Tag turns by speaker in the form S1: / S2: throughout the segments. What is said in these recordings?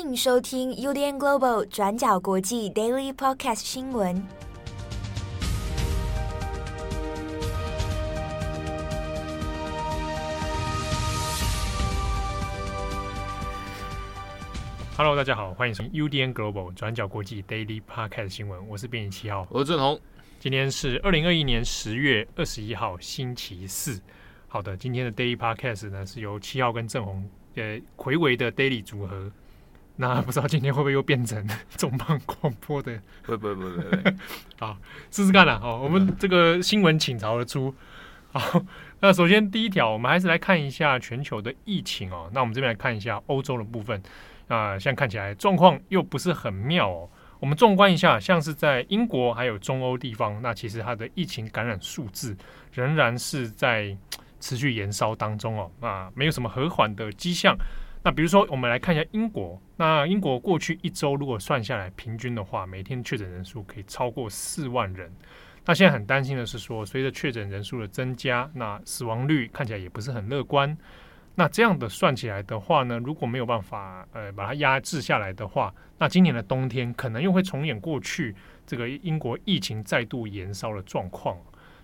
S1: 迎收听 UDN Global 转角国际 Daily Podcast 新闻。
S2: Hello，大家好，欢迎收听 UDN Global 转角国际 Daily Podcast 新闻。我是编辑七号，
S3: 我是郑红。
S2: 今天是二零二一年十月二十一号，星期四。好的，今天的 Daily Podcast 呢是由七号跟郑红呃睽违的 Daily 组合。那不知道今天会不会又变成 重磅广播的？
S3: 不不不不不，
S2: 好，试试看啦。好，我们这个新闻倾巢而出。好，那首先第一条，我们还是来看一下全球的疫情哦。那我们这边来看一下欧洲的部分啊，现在看起来状况又不是很妙哦。我们纵观一下，像是在英国还有中欧地方，那其实它的疫情感染数字仍然是在持续延烧当中哦，啊，没有什么和缓的迹象。那比如说，我们来看一下英国。那英国过去一周如果算下来，平均的话，每天确诊人数可以超过四万人。那现在很担心的是说，随着确诊人数的增加，那死亡率看起来也不是很乐观。那这样的算起来的话呢，如果没有办法呃把它压制下来的话，那今年的冬天可能又会重演过去这个英国疫情再度延烧的状况。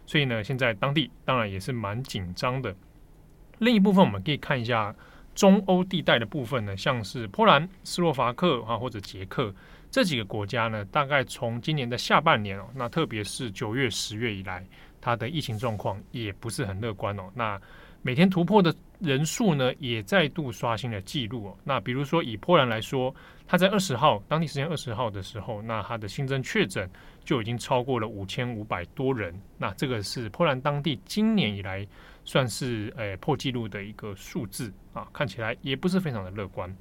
S2: 所以呢，现在当地当然也是蛮紧张的。另一部分我们可以看一下。中欧地带的部分呢，像是波兰、斯洛伐克啊，或者捷克这几个国家呢，大概从今年的下半年哦，那特别是九月、十月以来，它的疫情状况也不是很乐观哦。那每天突破的人数呢，也再度刷新了纪录哦。那比如说以波兰来说，它在二十号当地时间二十号的时候，那它的新增确诊就已经超过了五千五百多人。那这个是波兰当地今年以来。算是诶、破纪录的一个数字啊，看起来也不是非常的乐观。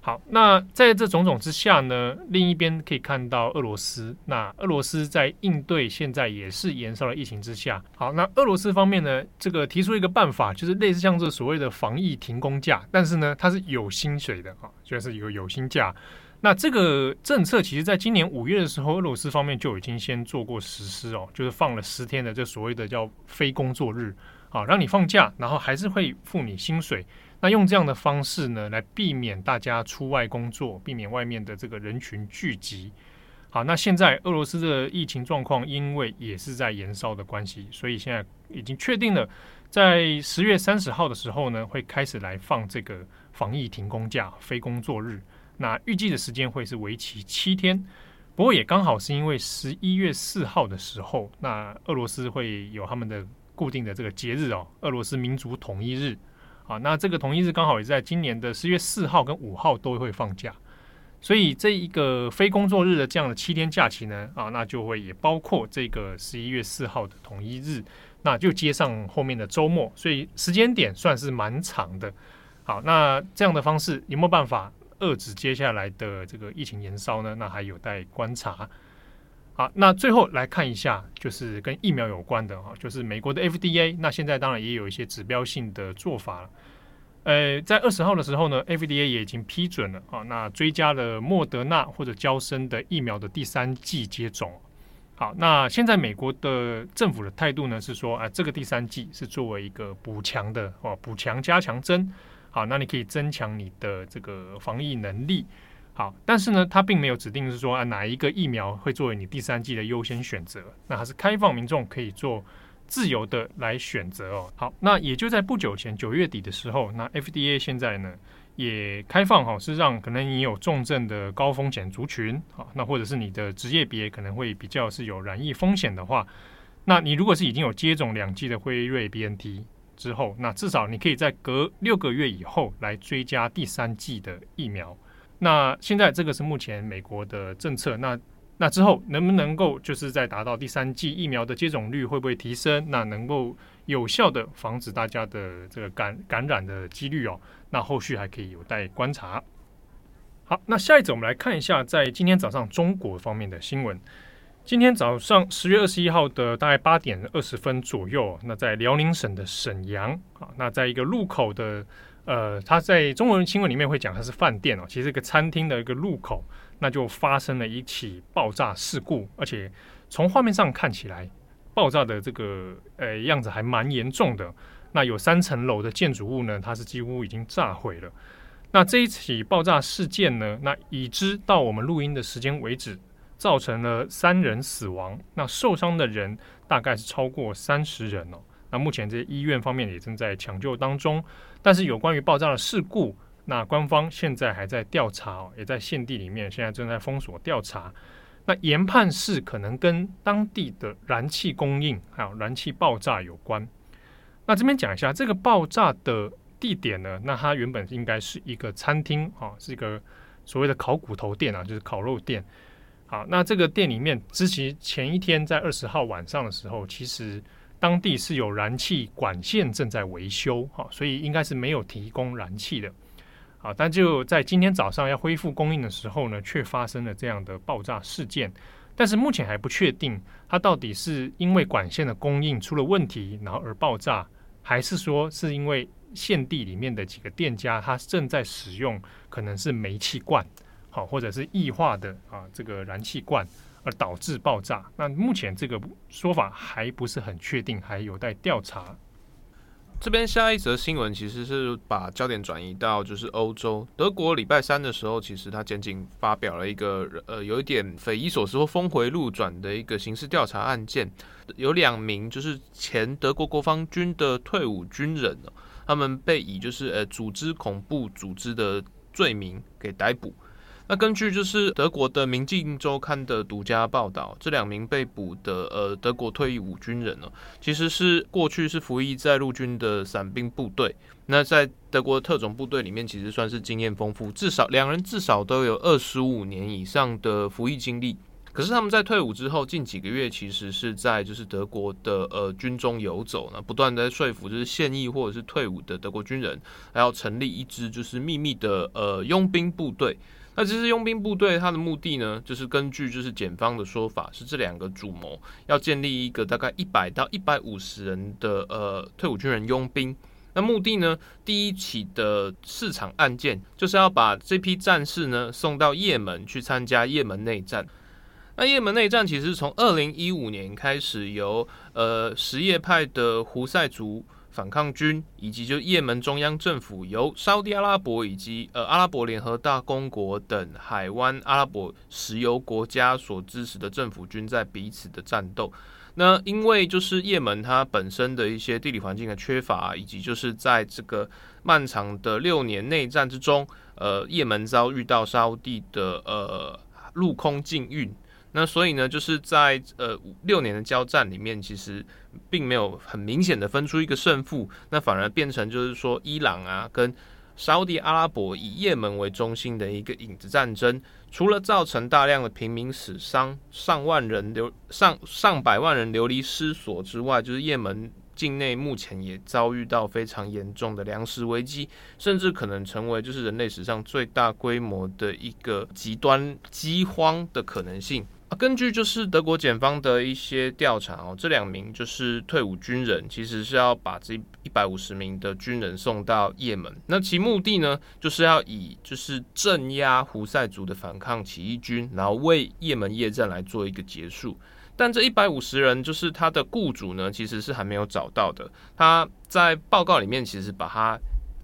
S2: 好，那在这种种之下呢，另一边可以看到俄罗斯。那俄罗斯在应对现在也是延烧的疫情之下，好，那俄罗斯方面呢，这个提出一个办法，就是类似像这所谓的防疫停工假，但是呢，它是有薪水的啊，就是一个有薪假。那这个政策其实在今年五月的时候，俄罗斯方面就已经先做过实施哦，就是放了十天的这所谓的叫非工作日。啊，让你放假，然后还是会付你薪水。那用这样的方式呢，来避免大家出外工作，避免外面的这个人群聚集。好，那现在俄罗斯的疫情状况，因为也是在延烧的关系，所以现在已经确定了，在十月三十号的时候呢，会开始来放这个防疫停工假、非工作日。那预计的时间会是为期七天。不过也刚好是因为十一月四号的时候，那俄罗斯会有他们的。固定的这个节日哦，俄罗斯民族统一日啊，那这个统一日刚好也在今年的十月四号跟五号都会放假，所以这一个非工作日的这样的七天假期呢，啊，那就会也包括这个十一月四号的统一日，那就接上后面的周末，所以时间点算是蛮长的。好，那这样的方式有没有办法遏制接下来的这个疫情延烧呢？那还有待观察。好，那最后来看一下，就是跟疫苗有关的哈，就是美国的 FDA，那现在当然也有一些指标性的做法了。呃，在二十号的时候呢，FDA 也已经批准了啊，那追加了莫德纳或者娇生的疫苗的第三剂接种。好，那现在美国的政府的态度呢是说，啊，这个第三剂是作为一个补强的哦，补强加强针。好，那你可以增强你的这个防疫能力。好，但是呢，它并没有指定是说啊哪一个疫苗会作为你第三季的优先选择，那还是开放民众可以做自由的来选择哦。好，那也就在不久前九月底的时候，那 FDA 现在呢也开放哈，是让可能你有重症的高风险族群啊，那或者是你的职业别可能会比较是有染疫风险的话，那你如果是已经有接种两剂的辉瑞 BNT 之后，那至少你可以在隔六个月以后来追加第三剂的疫苗。那现在这个是目前美国的政策，那那之后能不能够就是在达到第三季疫苗的接种率会不会提升？那能够有效的防止大家的这个感感染的几率哦？那后续还可以有待观察。好，那下一则我们来看一下，在今天早上中国方面的新闻。今天早上十月二十一号的大概八点二十分左右，那在辽宁省的沈阳啊，那在一个路口的。呃，他在中文新闻里面会讲它是饭店哦，其实一个餐厅的一个入口，那就发生了一起爆炸事故，而且从画面上看起来，爆炸的这个呃样子还蛮严重的。那有三层楼的建筑物呢，它是几乎已经炸毁了。那这一起爆炸事件呢，那已知到我们录音的时间为止，造成了三人死亡，那受伤的人大概是超过三十人哦。目前这些医院方面也正在抢救当中，但是有关于爆炸的事故，那官方现在还在调查，也在现地里面现在正在封锁调查。那研判是可能跟当地的燃气供应还有燃气爆炸有关。那这边讲一下这个爆炸的地点呢，那它原本应该是一个餐厅啊，是一个所谓的烤骨头店啊，就是烤肉店。好，那这个店里面，之前前一天在二十号晚上的时候，其实当地是有燃气管线正在维修，哈，所以应该是没有提供燃气的。好，但就在今天早上要恢复供应的时候呢，却发生了这样的爆炸事件。但是目前还不确定，它到底是因为管线的供应出了问题，然后而爆炸，还是说是因为现地里面的几个店家，它正在使用可能是煤气罐，好，或者是液化的啊这个燃气罐而导致爆炸。那目前这个说法还不是很确定，还有待调查。
S3: 这边下一则新闻其实是把焦点转移到就是欧洲，德国礼拜三的时候，其实他仅仅发表了一个呃有一点匪夷所思或峰回路转的一个刑事调查案件，有两名就是前德国国防军的退伍军人，他们被以就是呃组织恐怖组织的罪名给逮捕。那根据就是德国的《明镜周刊》的独家报道，这两名被捕的呃德国退役五军人呢，其实是过去是服役在陆军的伞兵部队。那在德国特种部队里面，其实算是经验丰富，至少两人至少都有二十五年以上的服役经历。可是他们在退伍之后，近几个月其实是在就是德国的呃军中游走呢，不断的说服就是现役或者是退伍的德国军人，还要成立一支就是秘密的呃佣兵部队。那这支佣兵部队，它的目的呢，就是根据就是检方的说法，是这两个主谋要建立一个大概一百到一百五十人的呃退伍军人佣兵。那目的呢，第一起的市场案件就是要把这批战士呢送到也门去参加也门内战。那也门内战其实从二零一五年开始由呃什叶派的胡塞族。反抗军以及就也门中央政府由沙乌地阿拉伯以及呃阿拉伯联合大公国等海湾阿拉伯石油国家所支持的政府军在彼此的战斗。那因为就是也门它本身的一些地理环境的缺乏，以及就是在这个漫长的六年内战之中，呃，也门遭遇到沙乌地的呃陆空禁运。那所以呢，就是在呃六年的交战里面，其实并没有很明显的分出一个胜负，那反而变成就是说伊朗啊跟沙乌地阿拉伯以也门为中心的一个影子战争，除了造成大量的平民死伤、上万人流上上百万人流离失所之外，就是也门境内目前也遭遇到非常严重的粮食危机，甚至可能成为就是人类史上最大规模的一个极端饥荒的可能性。根据就是德国检方的一些调查哦，这两名就是退伍军人，其实是要把这一百五十名的军人送到也门。那其目的呢，就是要以就是镇压胡塞族的反抗起义军，然后为也门夜战来做一个结束。但这一百五十人，就是他的雇主呢，其实是还没有找到的。他在报告里面其实把他。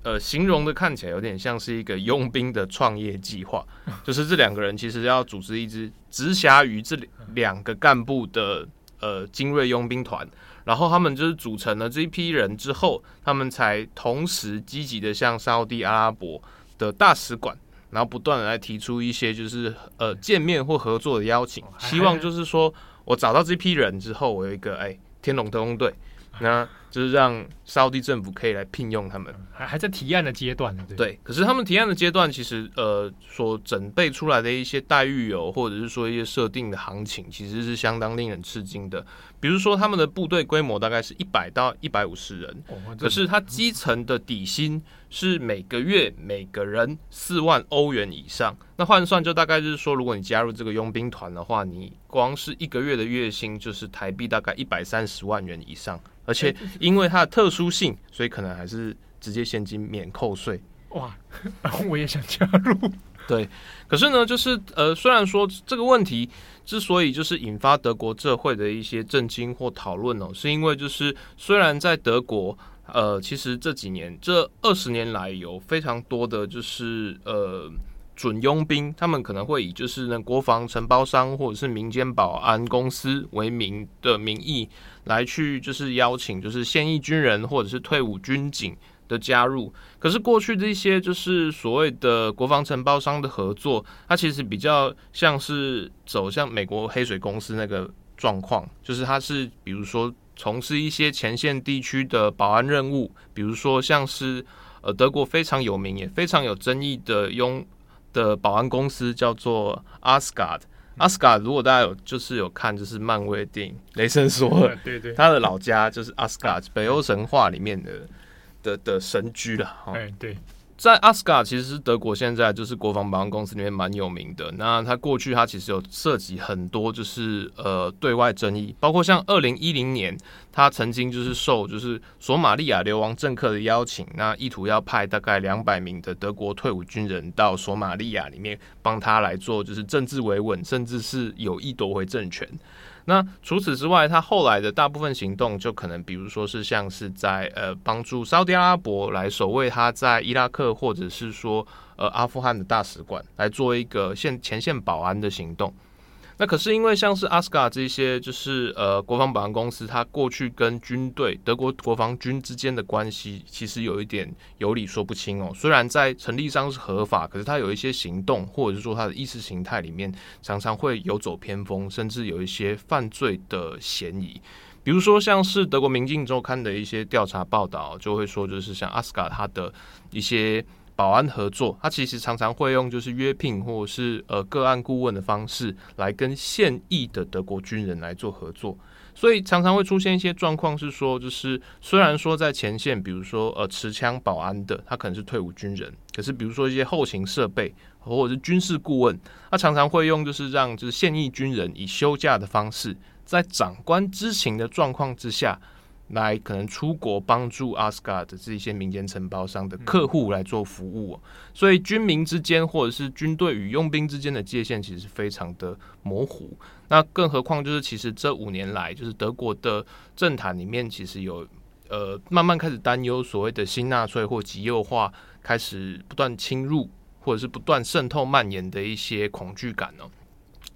S3: 呃，形容的看起来有点像是一个佣兵的创业计划，就是这两个人其实要组织一支直辖于这两个干部的呃精锐佣兵团，然后他们就是组成了这一批人之后，他们才同时积极的向沙乌地阿拉伯的大使馆，然后不断的来提出一些就是呃见面或合作的邀请，希望就是说我找到这批人之后，我有一个哎天龙特工队。那就是让沙乌地政府可以来聘用他们，
S2: 还还在提案的阶段呢。对，
S3: 对，可是他们提案的阶段，其实呃所准备出来的一些待遇哦，或者是说一些设定的行情，其实是相当令人吃惊的。比如说他们的部队规模大概是一百到一百五十人，哦，可是他基层的底薪是每个月每个人四万欧元以上。那换算就大概就是说，如果你加入这个佣兵团的话，你光是一个月的月薪就是台币大概一百三十万元以上。而且因为它的特殊性，所以可能还是直接现金免扣税。
S2: 哇，然 后我也想加入。
S3: 对，可是呢，就是呃，虽然说这个问题之所以就是引发德国社会的一些震惊或讨论哦，是因为就是虽然在德国呃，其实这几年这二十年来有非常多的就是呃准佣兵，他们可能会以就是那国防承包商或者是民间保安公司为名的名义来去就是邀请就是现役军人或者是退伍军警的加入。可是过去这些就是所谓的国防承包商的合作，它其实比较像是走向美国黑水公司那个状况，就是它是比如说。从事一些前线地区的保安任务，比如说像是呃德国非常有名也非常有争议的佣的保安公司叫做 Asgard。Asgard 如果大家有就是有看就是漫威电影《雷神索尔》，对对，他的老家就是 Asgard，北欧神话里面的的的神居了。
S2: 哎，对。
S3: 在阿斯卡，其实是德国现在就是国防保安公司里面蛮有名的。那他过去他其实有涉及很多就是呃对外争议，包括像二零一零年，他曾经就是受就是索马利亚流亡政客的邀请，那意图要派大概两百名的德国退伍军人到索马利亚里面帮他来做就是政治维稳，甚至是有意夺回政权。那除此之外，他后来的大部分行动就可能，比如说是像是在呃帮助沙乌地阿拉伯来守卫他在伊拉克或者是说呃阿富汗的大使馆，来做一个线前线保安的行动。那可是因为像是阿斯卡这些，就是呃国防保安公司，它过去跟军队德国国防军之间的关系，其实有一点有理说不清哦。虽然在成立上是合法，可是它有一些行动，或者是说它的意识形态里面，常常会游走偏锋，甚至有一些犯罪的嫌疑。比如说像是德国《明镜周刊》的一些调查报道，就会说就是像阿斯卡他的一些。保安合作，他其实常常会用就是约聘或者是呃个案顾问的方式来跟现役的德国军人来做合作，所以常常会出现一些状况，是说就是虽然说在前线，比如说呃持枪保安的，他可能是退伍军人，可是比如说一些后勤设备或者是军事顾问，他常常会用就是让就是现役军人以休假的方式，在长官知情的状况之下。来可能出国帮助阿斯卡的这一些民间承包商的客户来做服务，所以军民之间或者是军队与佣兵之间的界限其实是非常的模糊。那更何况就是其实这五年来，就是德国的政坛里面其实有呃慢慢开始担忧所谓的新纳粹或极右化开始不断侵入或者是不断渗透蔓延的一些恐惧感呢。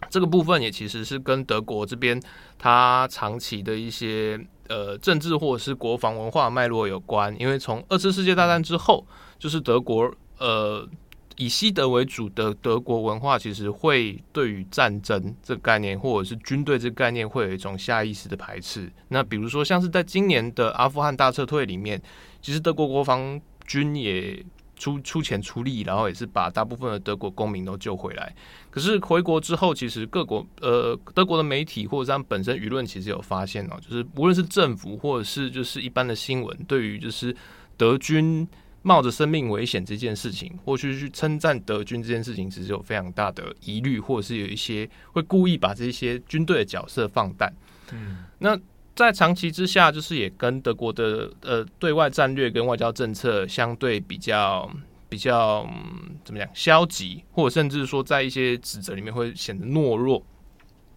S3: 这个部分也其实是跟德国这边它长期的一些。呃，政治或者是国防文化脉络有关，因为从二次世界大战之后，就是德国呃以西德为主的德国文化，其实会对于战争这个概念或者是军队这个概念，会有一种下意识的排斥。那比如说，像是在今年的阿富汗大撤退里面，其实德国国防军也。出出钱出力，然后也是把大部分的德国公民都救回来。可是回国之后，其实各国呃德国的媒体或者他们本身舆论其实有发现哦，就是无论是政府或者是就是一般的新闻，对于就是德军冒着生命危险这件事情，或去去称赞德军这件事情，其实有非常大的疑虑，或者是有一些会故意把这些军队的角色放淡。嗯，那。在长期之下，就是也跟德国的呃对外战略跟外交政策相对比较比较、嗯、怎么讲消极，或者甚至说在一些指责里面会显得懦弱，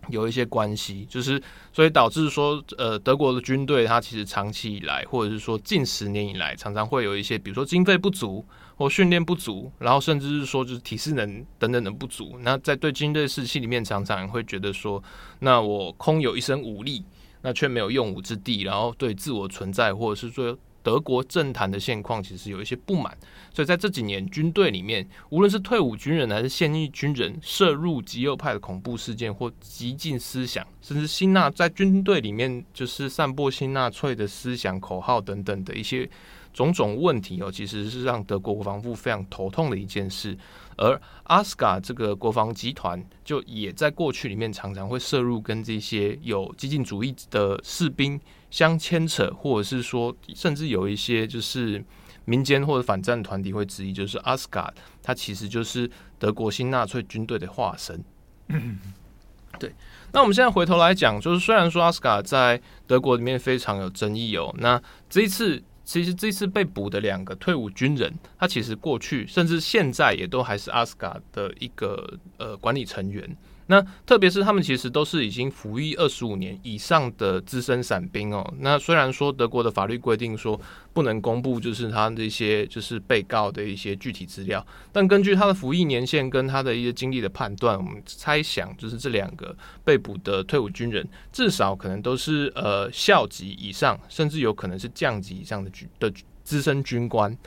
S3: 有一些关系，就是所以导致说呃德国的军队它其实长期以来，或者是说近十年以来，常常会有一些比如说经费不足或训练不足，然后甚至是说就是体适能等等的不足。那在对军队士气里面，常常会觉得说，那我空有一身武力。那却没有用武之地，然后对自我存在或者是说德国政坛的现况，其实有一些不满。所以在这几年，军队里面，无论是退伍军人还是现役军人，涉入极右派的恐怖事件或激进思想，甚至辛纳在军队里面就是散播辛纳粹的思想口号等等的一些。种种问题哦，其实是让德国国防部非常头痛的一件事。而阿斯卡这个国防集团，就也在过去里面常常会涉入跟这些有激进主义的士兵相牵扯，或者是说，甚至有一些就是民间或者反战团体会质疑，就是阿斯卡它其实就是德国新纳粹军队的化身。对。那我们现在回头来讲，就是虽然说阿斯卡在德国里面非常有争议哦，那这一次。其实这次被捕的两个退伍军人，他其实过去甚至现在也都还是阿斯卡的一个呃管理成员。那特别是他们其实都是已经服役二十五年以上的资深伞兵哦。那虽然说德国的法律规定说不能公布就是他这些就是被告的一些具体资料，但根据他的服役年限跟他的一些经历的判断，我们猜想就是这两个被捕的退伍军人至少可能都是呃校级以上，甚至有可能是将级以上的军的资深军官。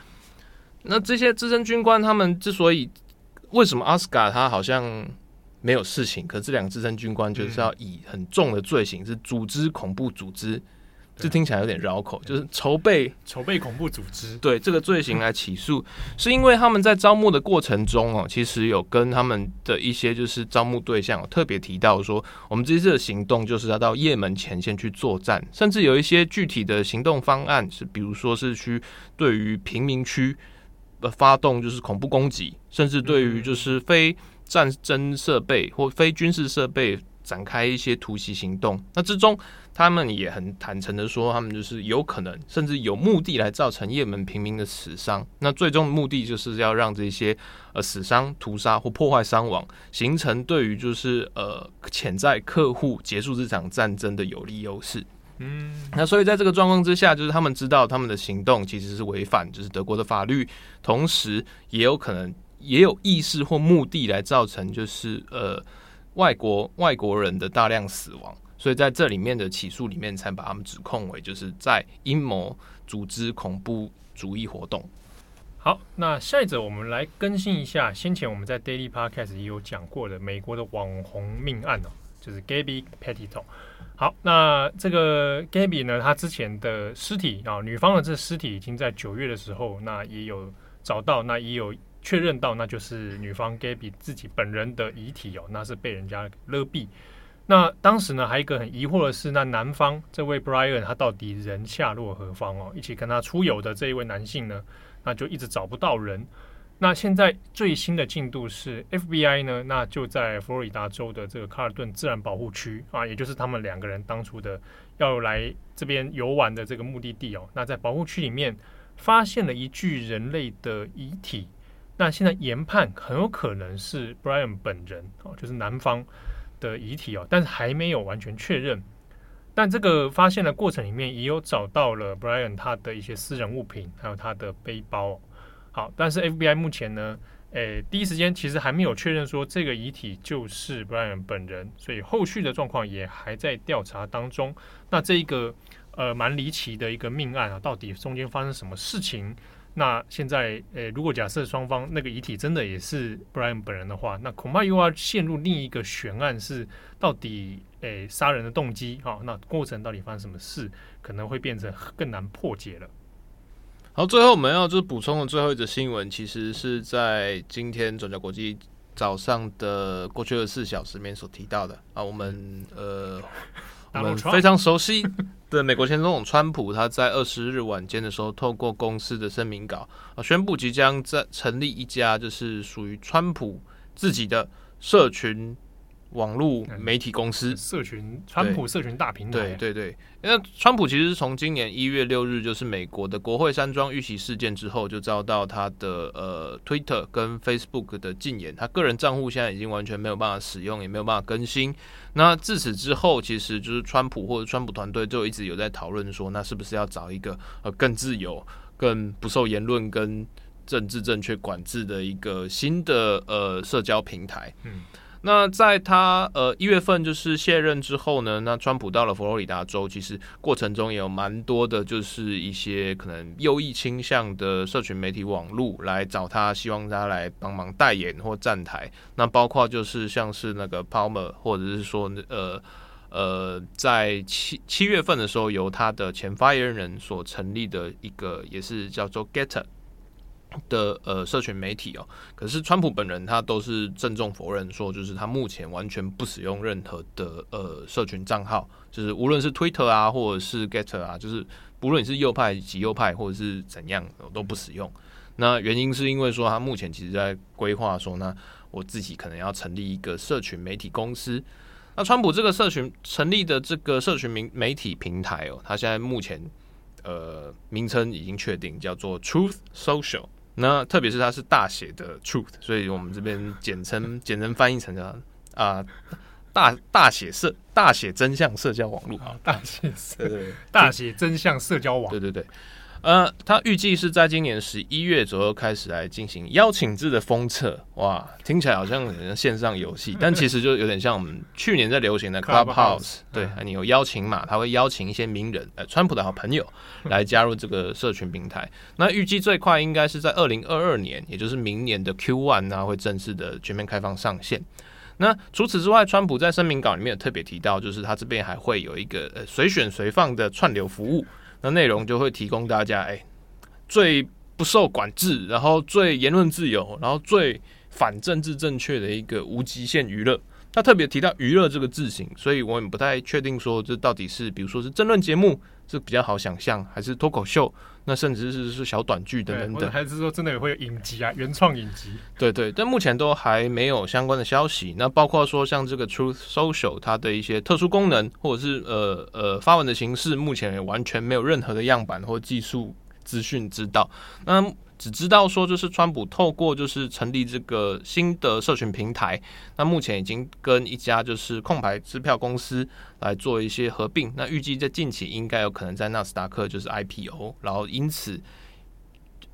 S3: 那这些资深军官他们之所以为什么阿斯卡他好像没有事情，可是这两个资深军官就是要以很重的罪行，是组织恐怖组织，这听起来有点绕口，就是筹备
S2: 筹备恐怖组织，
S3: 对这个罪行来起诉，是因为他们在招募的过程中哦，其实有跟他们的一些就是招募对象特别提到说，我们这次的行动就是要到叶门前线去作战，甚至有一些具体的行动方案是，比如说是去对于贫民区呃发动就是恐怖攻击，甚至对于就是非。战争设备或非军事设备展开一些突袭行动，那之中他们也很坦诚的说，他们就是有可能甚至有目的来造成也门平民的死伤。那最终的目的就是要让这些呃死伤、屠杀或破坏伤亡，形成对于就是呃潜在客户结束这场战争的有利优势。嗯，那所以在这个状况之下，就是他们知道他们的行动其实是违反就是德国的法律，同时也有可能。也有意识或目的来造成，就是呃外国外国人的大量死亡，所以在这里面的起诉里面才把他们指控为就是在阴谋组织恐怖主义活动。
S2: 好，那下一则我们来更新一下，先前我们在 Daily Podcast 也有讲过的美国的网红命案哦，就是 Gabby Petito。好，那这个 Gabby 呢，她之前的尸体啊，女方的这尸体已经在九月的时候，那也有找到，那也有。确认到那就是女方 Gabby 自己本人的遗体哦，那是被人家勒毙。那当时呢，还有一个很疑惑的是，那男方这位 Brian 他到底人下落何方哦？一起跟他出游的这一位男性呢，那就一直找不到人。那现在最新的进度是 FBI 呢，那就在佛罗里达州的这个卡尔顿自然保护区啊，也就是他们两个人当初的要来这边游玩的这个目的地哦。那在保护区里面发现了一具人类的遗体。那现在研判很有可能是 Brian 本人哦，就是男方的遗体哦，但是还没有完全确认。但这个发现的过程里面也有找到了 Brian 他的一些私人物品，还有他的背包。好，但是 FBI 目前呢，诶，第一时间其实还没有确认说这个遗体就是 Brian 本人，所以后续的状况也还在调查当中。那这一个呃蛮离奇的一个命案啊，到底中间发生什么事情？那现在，诶、如果假设双方那个遗体真的也是 Brian 本人的话，那恐怕又要陷入另一个悬案，是到底诶杀、人的动机哈？那过程到底发生什么事，可能会变成更难破解了。
S3: 好，最后我们要就是补充的最后一则新闻，其实是在今天转角国际早上的过去二十四小时里面所提到的啊，我们呃。我们非常熟悉的美国前总统川普，他在二十日晚间的时候，透过公司的声明稿啊，宣布即将在成立一家就是属于川普自己的社群。网络媒体公司，
S2: 社群川普社群大平台，
S3: 对对川普其实是从今年一月六日，就是美国的国会山庄遇袭事件之后，就遭到他的呃 Twitter 跟 Facebook 的禁言，他个人账户现在已经完全没有办法使用，也没有办法更新。那自此之后，其实就是川普或者川普团队就一直有在讨论说，那是不是要找一个呃更自由、更不受言论跟政治正确管制的一个新的呃社交平台？嗯。那在他呃一月份就是卸任之后呢，那川普到了佛罗里达州，其实过程中也有蛮多的，就是一些可能右翼倾向的社群媒体网路来找他，希望他来帮忙代言或站台。那包括就是像是那个 Palmer，或者是说呃呃，在七七月份的时候，由他的前发言人所成立的一个，也是叫做 Gettr。的呃，社群媒体哦，可是川普本人他都是郑重否认说，就是他目前完全不使用任何的呃社群账号，就是无论是 Twitter 啊，或者是 Get 啊，就是不论你是右派、极右派或者是怎样，我都不使用。那原因是因为说他目前其实在规划说，那我自己可能要成立一个社群媒体公司。那川普这个社群成立的这个社群媒媒体平台哦，他现在目前。呃名称已经确定，叫做 Truth Social。那特别是它是大写的 Truth，所以我们这边简称 简称翻译成啊啊大大写社大写真相社交网络。
S2: 啊，大写
S3: 对对。
S2: 大写真相社交网，
S3: 对对对。呃，他预计是在今年十一月左右开始来进行邀请制的封测，哇，听起来好像线上游戏，但其实就有点像我们去年在流行的 Clubhouse，对，你有邀请码，他会邀请一些名人，呃，川普的好朋友来加入这个社群平台。那预计最快应该是在二零二二年，也就是明年的 Q one 呢，会正式的全面开放上线。那除此之外，川普在声明稿里面有特别提到，就是他这边还会有一个呃随选随放的串流服务。那内容就会提供大家，哎，最不受管制，然后最言论自由，然后最反政治正确的一个无极限娱乐。他特别提到娱乐这个字形，所以我也不太确定说这到底是，比如说是争论节目，是比较好想象，还是脱口秀。那甚至是是小短剧等等等，
S2: 还是说真的也会有影集啊，原创影集？
S3: 对对，但目前都还没有相关的消息。那包括说像这个 Truth Social 它的一些特殊功能，或者是呃呃发文的形式，目前也完全没有任何的样板或技术资讯知道。那只知道说，就是川普透过就是成立这个新的社群平台，那目前已经跟一家就是空白支票公司来做一些合并，那预计在近期应该有可能在纳斯达克就是 IPO，然后因此，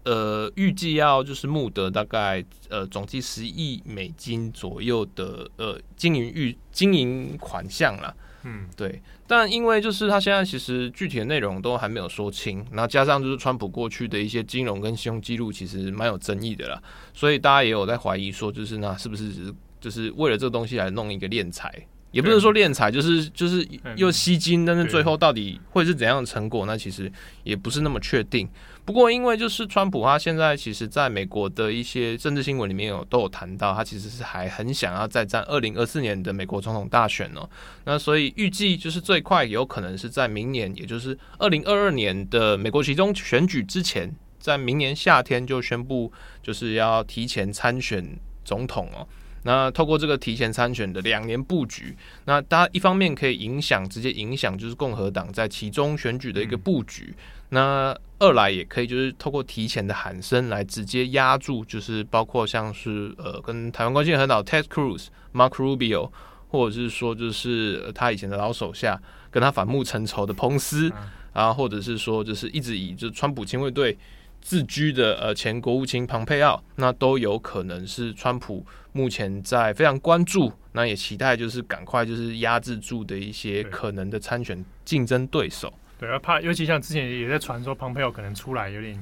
S3: 呃，预计要就是募得大概呃总计十亿美金左右的呃经营预经营款项啦。嗯，对，但因为就是他现在其实具体的内容都还没有说清，然后加上就是川普过去的一些金融跟信用记录其实蛮有争议的啦，所以大家也有在怀疑说，就是那是不是只是就是为了这个东西来弄一个敛财，也不能说敛财，就是就是又吸金，但是最后到底会是怎样的成果，那其实也不是那么确定。不过，因为就是川普他现在其实在美国的一些政治新闻里面有都有谈到，他其实是还很想要再战二零二四年的美国总统大选哦。那所以预计就是最快有可能是在明年，也就是二零二二年的美国其中选举之前，在明年夏天就宣布就是要提前参选总统哦。那透过这个提前参选的两年布局，那大家一方面可以影响，直接影响就是共和党在其中选举的一个布局。那二来也可以就是透过提前的喊声来直接压住，就是包括像是呃跟台湾关系很好 Ted Cruz、Mark Rubio，或者是说就是他以前的老手下跟他反目成仇的彭斯啊，或者是说就是一直以就是川普亲卫队自居的呃前国务卿庞佩奥，那都有可能是川普目前在非常关注，那也期待就是赶快就是压制住的一些可能的参选竞争对手。
S2: 对，要怕，尤其像之前也在传说，庞佩奥可能出来有点，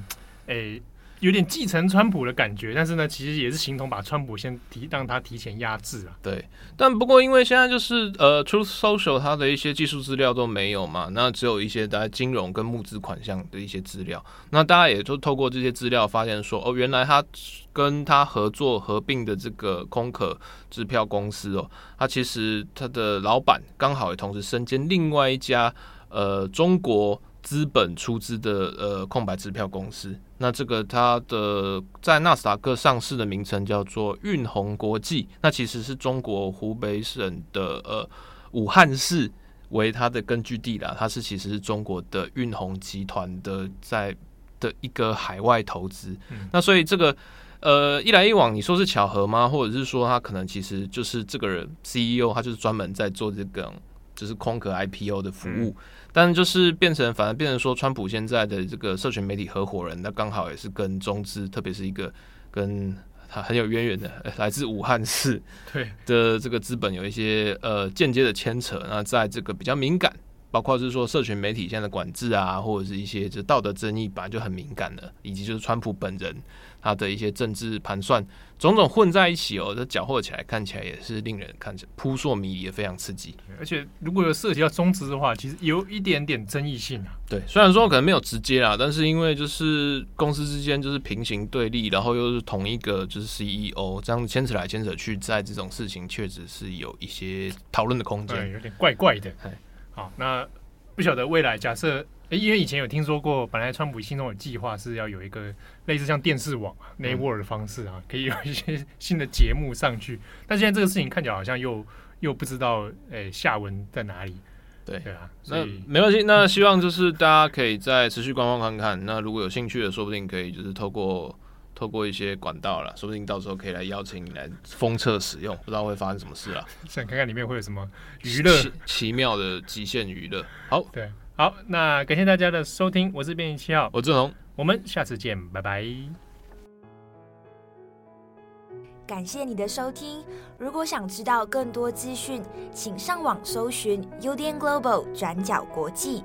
S2: 诶、欸，有点继承川普的感觉。但是呢，其实也是形同把川普先提，让他提前压制啊。
S3: 对，但不过因为现在就是呃，Truth Social 它的一些技术资料都没有嘛，那只有一些大家金融跟募资款项的一些资料。那大家也就透过这些资料发现说，哦，原来他跟他合作合并的这个空壳支票公司哦，他其实他的老板刚好也同时身兼另外一家。呃，中国资本出资的呃空白支票公司，那这个它的在纳斯达克上市的名称叫做运宏国际，那其实是中国湖北省的呃武汉市为它的根据地啦，它是其实是中国的运宏集团的在的一个海外投资，嗯、那所以这个呃一来一往，你说是巧合吗？或者是说他可能其实就是这个人 CEO，他就是专门在做这个。就是空壳 IPO 的服务，但就是变成，反而变成说，川普现在的这个社群媒体合伙人，那刚好也是跟中资，特别是一个跟他很有渊源的，来自武汉市对的这个资本有一些呃间接的牵扯。那在这个比较敏感，包括是说社群媒体现在的管制啊，或者是一些就道德争议本来就很敏感的，以及就是川普本人。他的一些政治盘算，种种混在一起哦，这搅和起来，看起来也是令人看着扑朔迷离，也非常刺激。
S2: 而且如果有涉及到中资的话，其实有一点点争议性啊。
S3: 对，虽然说可能没有直接啦，但是因为就是公司之间就是平行对立，然后又是同一个就是 CEO，这样牵扯来牵扯去，在这种事情确实是有一些讨论的空间，
S2: 有点怪怪的。好，那不晓得未来假设。诶，因为以前有听说过，本来川普心中有计划是要有一个类似像电视网啊、network 的方式啊，可以有一些 新的节目上去。但现在这个事情看起来好像又又不知道诶下文在哪里。
S3: 对
S2: 对啊，
S3: 那没关系，那希望就是大家可以再持续观望看看。那如果有兴趣的，说不定可以就是透过透过一些管道了，说不定到时候可以来邀请你来封测使用，不知道会发生什么事啊？
S2: 想看看里面会有什么娱乐
S3: 奇奇妙的极限娱乐。好，
S2: 对，好，那感谢大家的收听，我是编辑七号，
S3: 我是志宏，
S2: 我们下次见，拜拜。
S1: 感谢你的收听。如果想知道更多资讯，请上网搜寻 UDN Global 转角国际。